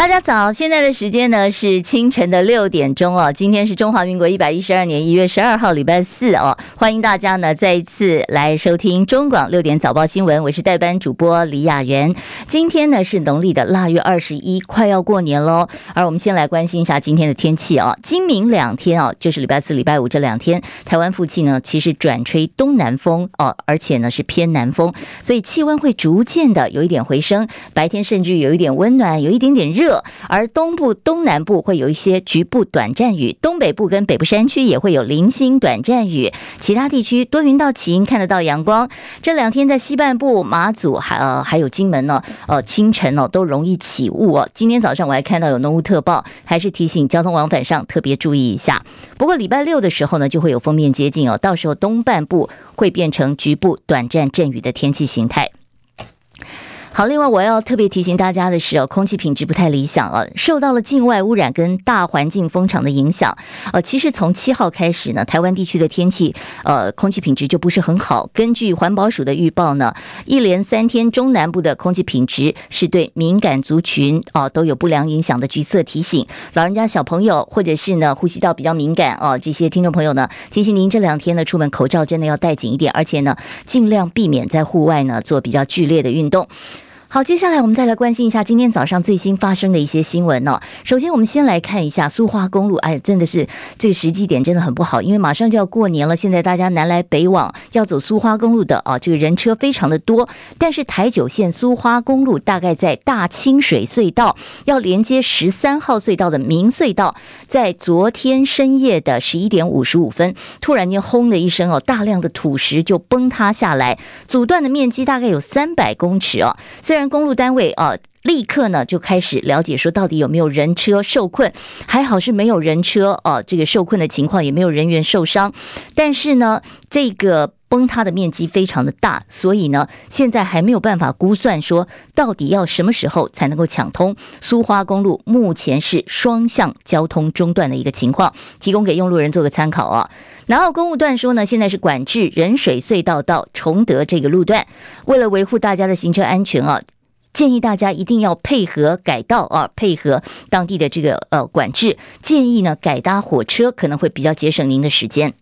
大家早，现在的时间呢是清晨的六点钟哦。今天是中华民国一百一十二年一月十二号，礼拜四哦。欢迎大家呢再一次来收听中广六点早报新闻，我是代班主播李雅媛。今天呢是农历的腊月二十一，快要过年喽。而我们先来关心一下今天的天气哦。今明两天哦，就是礼拜四、礼拜五这两天，台湾附近呢其实转吹东南风哦，而且呢是偏南风，所以气温会逐渐的有一点回升，白天甚至有一点温暖，有一点点热。而东部、东南部会有一些局部短暂雨，东北部跟北部山区也会有零星短暂雨，其他地区多云到晴，看得到阳光。这两天在西半部、马祖还呃还有金门呢，呃清晨哦都容易起雾哦。今天早上我还看到有浓雾特报，还是提醒交通往返上特别注意一下。不过礼拜六的时候呢，就会有锋面接近哦，到时候东半部会变成局部短暂阵雨的天气形态。好，另外我要特别提醒大家的是哦，空气品质不太理想啊，受到了境外污染跟大环境风场的影响。呃，其实从七号开始呢，台湾地区的天气呃，空气品质就不是很好。根据环保署的预报呢，一连三天中南部的空气品质是对敏感族群哦都有不良影响的橘色提醒。老人家、小朋友或者是呢呼吸道比较敏感哦，这些听众朋友呢，提醒您这两天呢出门口罩真的要戴紧一点，而且呢尽量避免在户外呢做比较剧烈的运动。好，接下来我们再来关心一下今天早上最新发生的一些新闻哦。首先，我们先来看一下苏花公路，哎，真的是这个时机点真的很不好，因为马上就要过年了。现在大家南来北往要走苏花公路的啊，这个人车非常的多。但是台九线苏花公路大概在大清水隧道要连接十三号隧道的明隧道，在昨天深夜的十一点五十五分，突然间轰的一声哦，大量的土石就崩塌下来，阻断的面积大概有三百公尺哦。虽然公路单位啊，立刻呢就开始了解说到底有没有人车受困，还好是没有人车啊，这个受困的情况也没有人员受伤，但是呢，这个崩塌的面积非常的大，所以呢，现在还没有办法估算说到底要什么时候才能够抢通苏花公路，目前是双向交通中断的一个情况，提供给用路人做个参考啊。南澳公务段说呢，现在是管制仁水隧道到崇德这个路段，为了维护大家的行车安全啊，建议大家一定要配合改道啊，配合当地的这个呃管制，建议呢改搭火车可能会比较节省您的时间。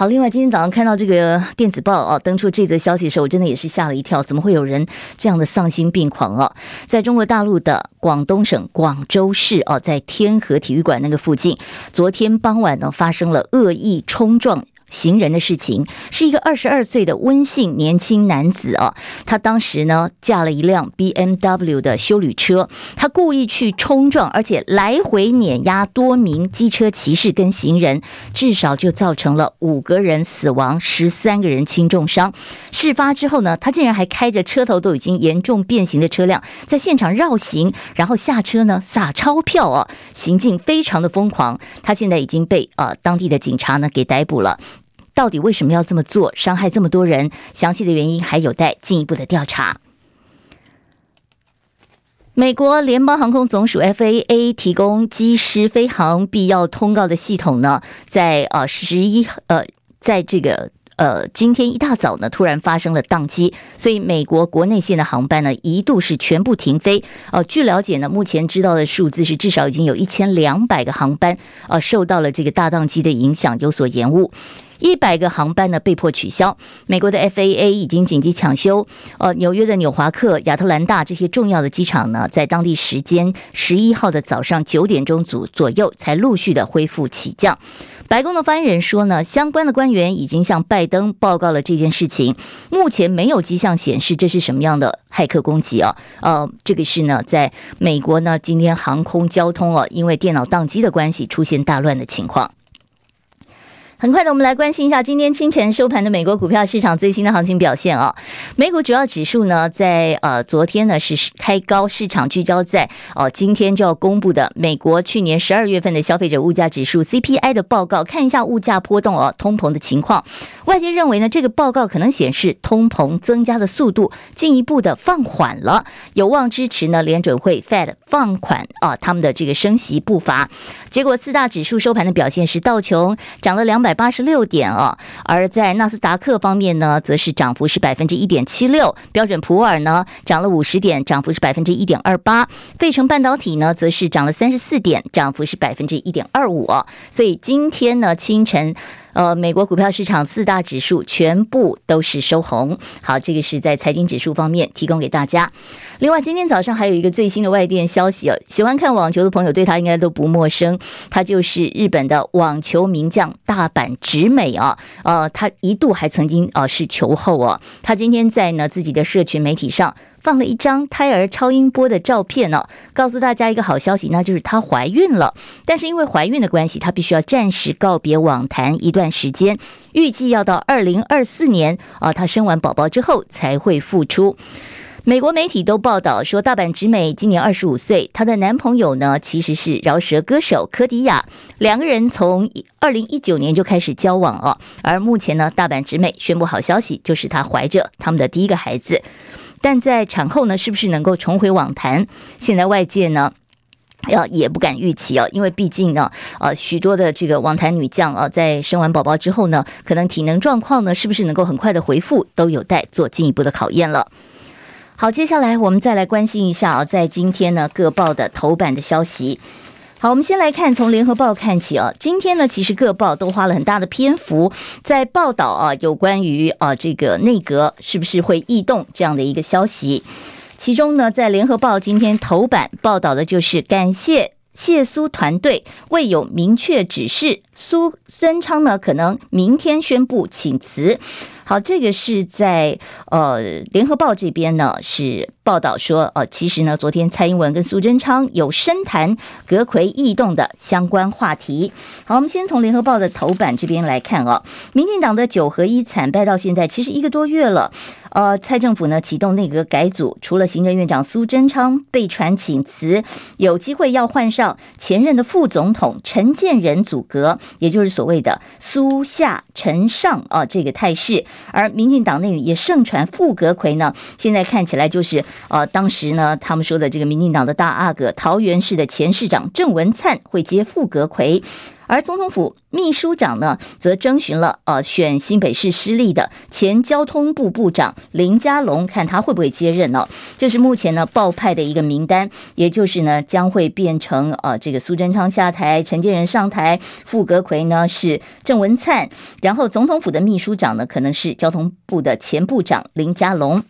好，另外今天早上看到这个电子报啊，登出这则消息的时候，我真的也是吓了一跳，怎么会有人这样的丧心病狂啊？在中国大陆的广东省广州市哦，在天河体育馆那个附近，昨天傍晚呢，发生了恶意冲撞行人的事情，是一个二十二岁的温姓年轻男子啊，他当时呢驾了一辆 BMW 的修旅车，他故意去冲撞，而且来回碾压多名机车骑士跟行人，至少就造成了五个人死亡，十三个人轻重伤。事发之后呢，他竟然还开着车头都已经严重变形的车辆，在现场绕行，然后下车呢撒钞票啊，行径非常的疯狂。他现在已经被呃当地的警察呢给逮捕了。到底为什么要这么做，伤害这么多人？详细的原因还有待进一步的调查。美国联邦航空总署 FAA 提供机师飞航必要通告的系统呢，在呃十一呃，在这个。呃，今天一大早呢，突然发生了宕机，所以美国国内线的航班呢一度是全部停飞。呃，据了解呢，目前知道的数字是至少已经有一千两百个航班呃受到了这个大宕机的影响，有所延误，一百个航班呢被迫取消。美国的 FAA 已经紧急抢修，呃，纽约的纽华克、亚特兰大这些重要的机场呢，在当地时间十一号的早上九点钟左左右才陆续的恢复起降。白宫的发言人说呢，相关的官员已经向拜登报告了这件事情，目前没有迹象显示这是什么样的骇客攻击啊。呃，这个是呢，在美国呢，今天航空交通啊，因为电脑宕机的关系出现大乱的情况。很快的，我们来关心一下今天清晨收盘的美国股票市场最新的行情表现啊。美股主要指数呢，在呃昨天呢是开高，市场聚焦在哦今天就要公布的美国去年十二月份的消费者物价指数 CPI 的报告，看一下物价波动哦，通膨的情况。外界认为呢，这个报告可能显示通膨增加的速度进一步的放缓了，有望支持呢联准会 Fed 放缓啊他们的这个升息步伐。结果四大指数收盘的表现是道琼涨了两百。百八十六点啊。而在纳斯达克方面呢，则是涨幅是百分之一点七六，标准普尔呢涨了五十点，涨幅是百分之一点二八，费城半导体呢则是涨了三十四点，涨幅是百分之一点二五。所以今天呢清晨。呃，美国股票市场四大指数全部都是收红。好，这个是在财经指数方面提供给大家。另外，今天早上还有一个最新的外电消息哦，喜欢看网球的朋友对他应该都不陌生，他就是日本的网球名将大阪直美啊。呃，他一度还曾经啊、呃、是球后哦。他今天在呢自己的社群媒体上。放了一张胎儿超音波的照片呢，告诉大家一个好消息，那就是她怀孕了。但是因为怀孕的关系，她必须要暂时告别网坛一段时间，预计要到二零二四年啊，她生完宝宝之后才会复出。美国媒体都报道说，大阪直美今年二十五岁，她的男朋友呢其实是饶舌歌手柯迪亚，两个人从二零一九年就开始交往哦。而目前呢，大阪直美宣布好消息，就是她怀着他们的第一个孩子。但在产后呢，是不是能够重回网坛？现在外界呢，要也不敢预期啊，因为毕竟呢，呃，许多的这个网坛女将啊，在生完宝宝之后呢，可能体能状况呢，是不是能够很快的恢复，都有待做进一步的考验了。好，接下来我们再来关心一下啊，在今天呢，各报的头版的消息。好，我们先来看从联合报看起啊。今天呢，其实各报都花了很大的篇幅在报道啊，有关于啊这个内阁是不是会异动这样的一个消息。其中呢，在联合报今天头版报道的就是感谢谢苏团队未有明确指示，苏贞昌呢可能明天宣布请辞。好，这个是在呃联合报这边呢是报道说，呃，其实呢，昨天蔡英文跟苏贞昌有深谈阁魁异动的相关话题。好，我们先从联合报的头版这边来看哦，民进党的九合一惨败到现在其实一个多月了。呃，蔡政府呢启动内阁改组，除了行政院长苏贞昌被传请辞，有机会要换上前任的副总统陈建仁组阁，也就是所谓的苏下陈上啊这个态势。而民进党内也盛传副阁揆呢，现在看起来就是呃，当时呢他们说的这个民进党的大阿哥桃园市的前市长郑文灿会接副阁揆。而总统府秘书长呢，则征询了呃选新北市失利的前交通部部长林佳龙，看他会不会接任呢？这是目前呢报派的一个名单，也就是呢将会变成呃这个苏贞昌下台，陈建仁上台，副阁揆呢是郑文灿，然后总统府的秘书长呢可能是交通部的前部长林佳龙。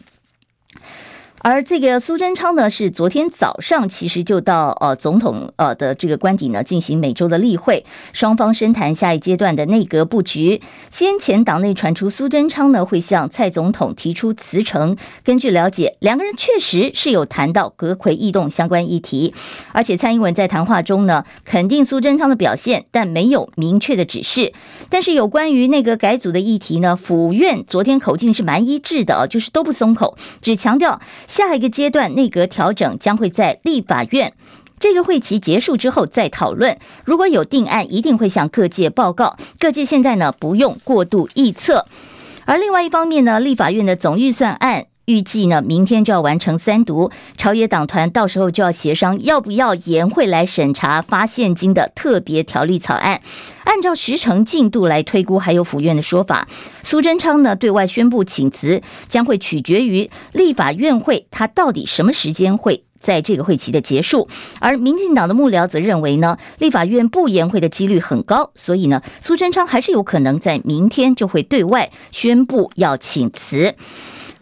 而这个苏贞昌呢，是昨天早上其实就到呃总统呃的这个官邸呢进行每周的例会，双方深谈下一阶段的内阁布局。先前党内传出苏贞昌呢会向蔡总统提出辞呈，根据了解，两个人确实是有谈到阁揆异动相关议题，而且蔡英文在谈话中呢肯定苏贞昌的表现，但没有明确的指示。但是有关于内阁改组的议题呢，府院昨天口径是蛮一致的啊，就是都不松口，只强调。下一个阶段内阁调整将会在立法院这个会期结束之后再讨论，如果有定案，一定会向各界报告。各界现在呢不用过度臆测。而另外一方面呢，立法院的总预算案预计呢明天就要完成三读，朝野党团到时候就要协商要不要延会来审查发现金的特别条例草案。按照时程进度来推估，还有府院的说法，苏贞昌呢对外宣布请辞，将会取决于立法院会他到底什么时间会在这个会期的结束。而民进党的幕僚则认为呢，立法院不延会的几率很高，所以呢，苏贞昌还是有可能在明天就会对外宣布要请辞。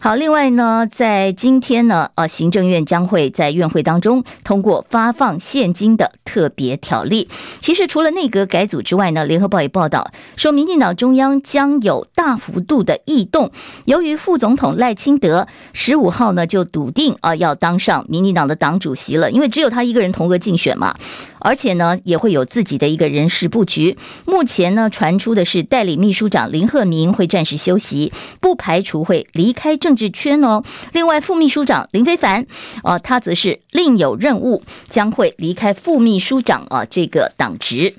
好，另外呢，在今天呢，呃，行政院将会在院会当中通过发放现金的特别条例。其实除了内阁改组之外呢，联合报也报道说，民进党中央将有大幅度的异动。由于副总统赖清德十五号呢就笃定啊要当上民进党的党主席了，因为只有他一个人同额竞选嘛。而且呢，也会有自己的一个人事布局。目前呢，传出的是代理秘书长林鹤明会暂时休息，不排除会离开政政治圈哦。另外，副秘书长林非凡啊，他则是另有任务，将会离开副秘书长啊这个党职。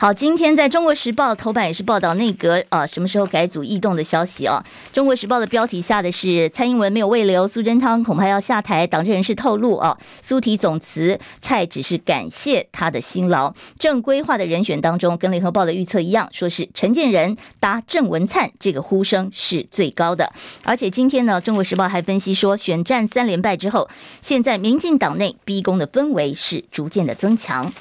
好，今天在中国时报头版也是报道内阁啊什么时候改组异动的消息啊。中国时报的标题下的是蔡英文没有未留苏贞昌，恐怕要下台。党政人士透露啊，苏提总辞，蔡只是感谢他的辛劳。正规划的人选当中，跟联合报的预测一样，说是陈建仁搭郑文灿，这个呼声是最高的。而且今天呢，中国时报还分析说，选战三连败之后，现在民进党内逼宫的氛围是逐渐的增强。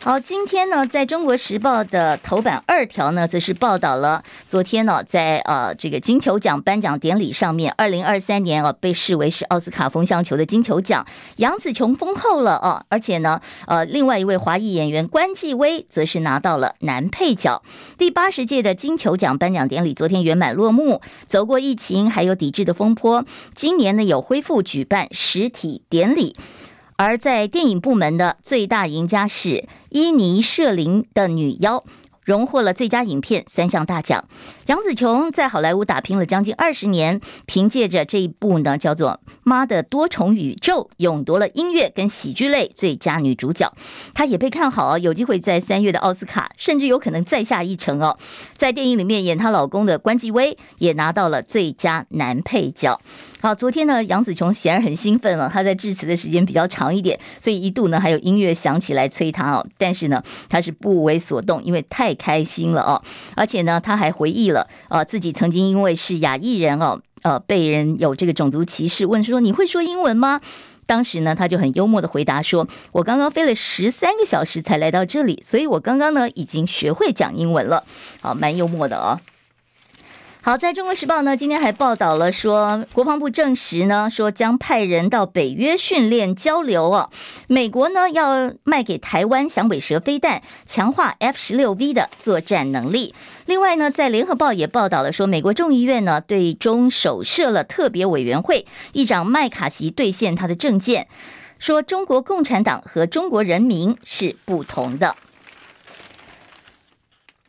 好，今天呢，在中国时报的头版二条呢，则是报道了昨天呢，在呃这个金球奖颁奖典礼上面，二零二三年啊被视为是奥斯卡风向球的金球奖，杨紫琼封后了哦，而且呢，呃，另外一位华裔演员关继威则是拿到了男配角。第八十届的金球奖颁奖典礼昨天圆满落幕，走过疫情还有抵制的风波，今年呢有恢复举办实体典礼。而在电影部门的最大赢家是伊尼舍林的女妖，荣获了最佳影片三项大奖。杨紫琼在好莱坞打拼了将近二十年，凭借着这一部呢叫做《妈的多重宇宙》，勇夺了音乐跟喜剧类最佳女主角。她也被看好有机会在三月的奥斯卡，甚至有可能再下一城哦。在电影里面演她老公的关继威也拿到了最佳男配角。好，昨天呢，杨紫琼显然很兴奋了。她在致辞的时间比较长一点，所以一度呢还有音乐响起来催她哦。但是呢，她是不为所动，因为太开心了哦。而且呢，他还回忆了啊，自己曾经因为是亚裔人哦，呃，被人有这个种族歧视，问说你会说英文吗？当时呢，他就很幽默的回答说：“我刚刚飞了十三个小时才来到这里，所以我刚刚呢已经学会讲英文了。”好，蛮幽默的哦。好，在中国时报呢，今天还报道了说，国防部证实呢，说将派人到北约训练交流哦。美国呢要卖给台湾响尾蛇飞弹，强化 F 十六 V 的作战能力。另外呢，在联合报也报道了说，美国众议院呢对中首设了特别委员会，议长麦卡锡兑现他的政见，说中国共产党和中国人民是不同的。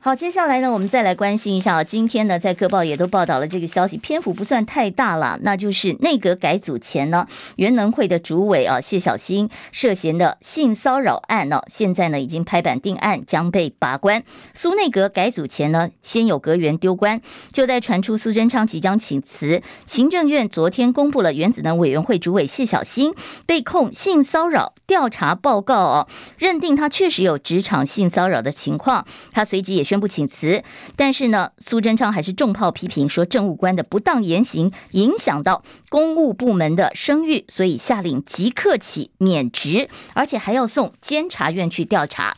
好，接下来呢，我们再来关心一下。今天呢，在各报也都报道了这个消息，篇幅不算太大了。那就是内阁改组前呢，原能会的主委啊谢小新涉嫌的性骚扰案呢，现在呢已经拍板定案，将被拔关。苏内阁改组前呢，先有阁员丢官，就在传出苏贞昌即将请辞，行政院昨天公布了原子能委员会主委谢小新被控性骚扰调查报告哦，认定他确实有职场性骚扰的情况，他随即也。宣布请辞，但是呢，苏贞昌还是重炮批评说，政务官的不当言行影响到公务部门的声誉，所以下令即刻起免职，而且还要送监察院去调查。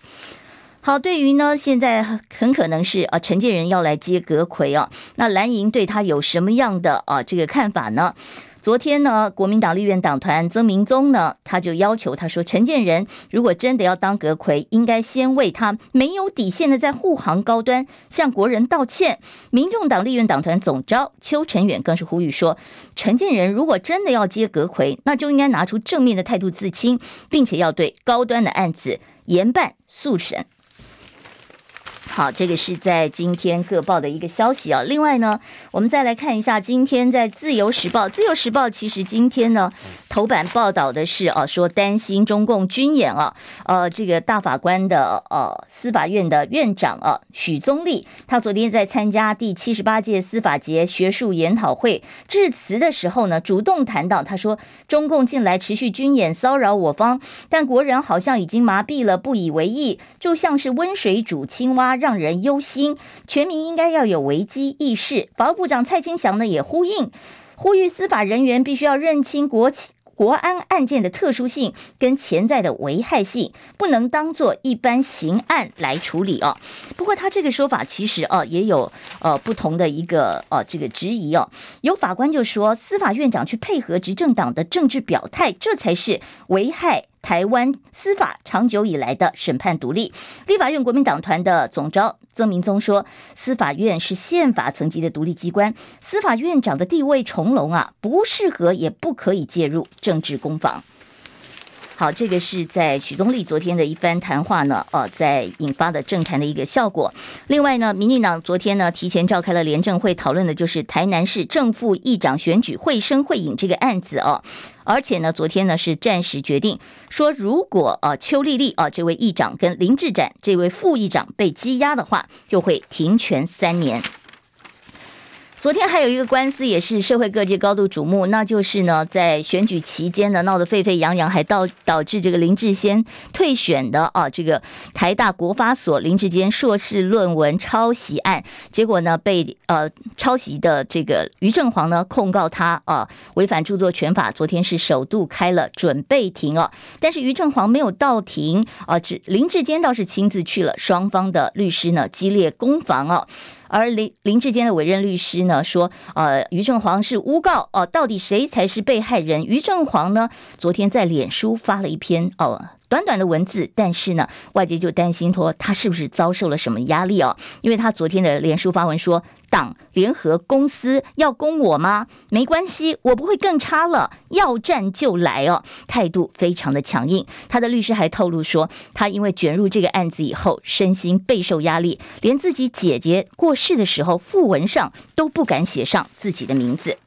好，对于呢，现在很可能是啊，陈建仁要来接阁揆啊，那蓝营对他有什么样的啊这个看法呢？昨天呢，国民党立院党团曾明宗呢，他就要求他说，陈建仁如果真的要当阁魁，应该先为他没有底线的在护航高端向国人道歉。民众党立院党团总召邱成远更是呼吁说，陈建仁如果真的要接阁魁，那就应该拿出正面的态度自清，并且要对高端的案子严办速审。好，这个是在今天各报的一个消息啊。另外呢，我们再来看一下今天在《自由时报》。《自由时报》其实今天呢头版报道的是啊，说担心中共军演啊，呃，这个大法官的呃司法院的院长啊许宗力，他昨天在参加第七十八届司法节学术研讨会致辞的时候呢，主动谈到，他说中共近来持续军演骚扰我方，但国人好像已经麻痹了，不以为意，就像是温水煮青蛙。让人忧心，全民应该要有危机意识。法务部长蔡清祥呢也呼应，呼吁司法人员必须要认清国国安案件的特殊性跟潜在的危害性，不能当做一般刑案来处理哦。不过他这个说法其实哦也有呃不同的一个呃这个质疑哦。有法官就说，司法院长去配合执政党的政治表态，这才是危害。台湾司法长久以来的审判独立，立法院国民党团的总召曾明宗说，司法院是宪法层级的独立机关，司法院长的地位重隆啊，不适合也不可以介入政治攻防。好，这个是在许宗力昨天的一番谈话呢，呃，在引发的政坛的一个效果。另外呢，民进党昨天呢提前召开了联政会，讨论的就是台南市正副议长选举会声会影这个案子哦。而且呢，昨天呢是暂时决定说，如果呃邱丽丽啊这位议长跟林志展这位副议长被羁押的话，就会停权三年。昨天还有一个官司，也是社会各界高度瞩目，那就是呢，在选举期间呢闹得沸沸扬扬，还导导致这个林志坚退选的啊，这个台大国发所林志坚硕士论文抄袭案，结果呢被呃抄袭的这个于正煌呢控告他啊违反著作权法，昨天是首度开了准备庭哦，但是于正煌没有到庭啊，只林志坚倒是亲自去了，双方的律师呢激烈攻防哦。而林林志坚的委任律师呢说，呃，于正煌是诬告哦，到底谁才是被害人？于正煌呢，昨天在脸书发了一篇哦。短短的文字，但是呢，外界就担心说他是不是遭受了什么压力哦？因为他昨天的脸书发文说，党联合公司要攻我吗？没关系，我不会更差了，要战就来哦，态度非常的强硬。他的律师还透露说，他因为卷入这个案子以后，身心备受压力，连自己姐姐过世的时候，讣文上都不敢写上自己的名字。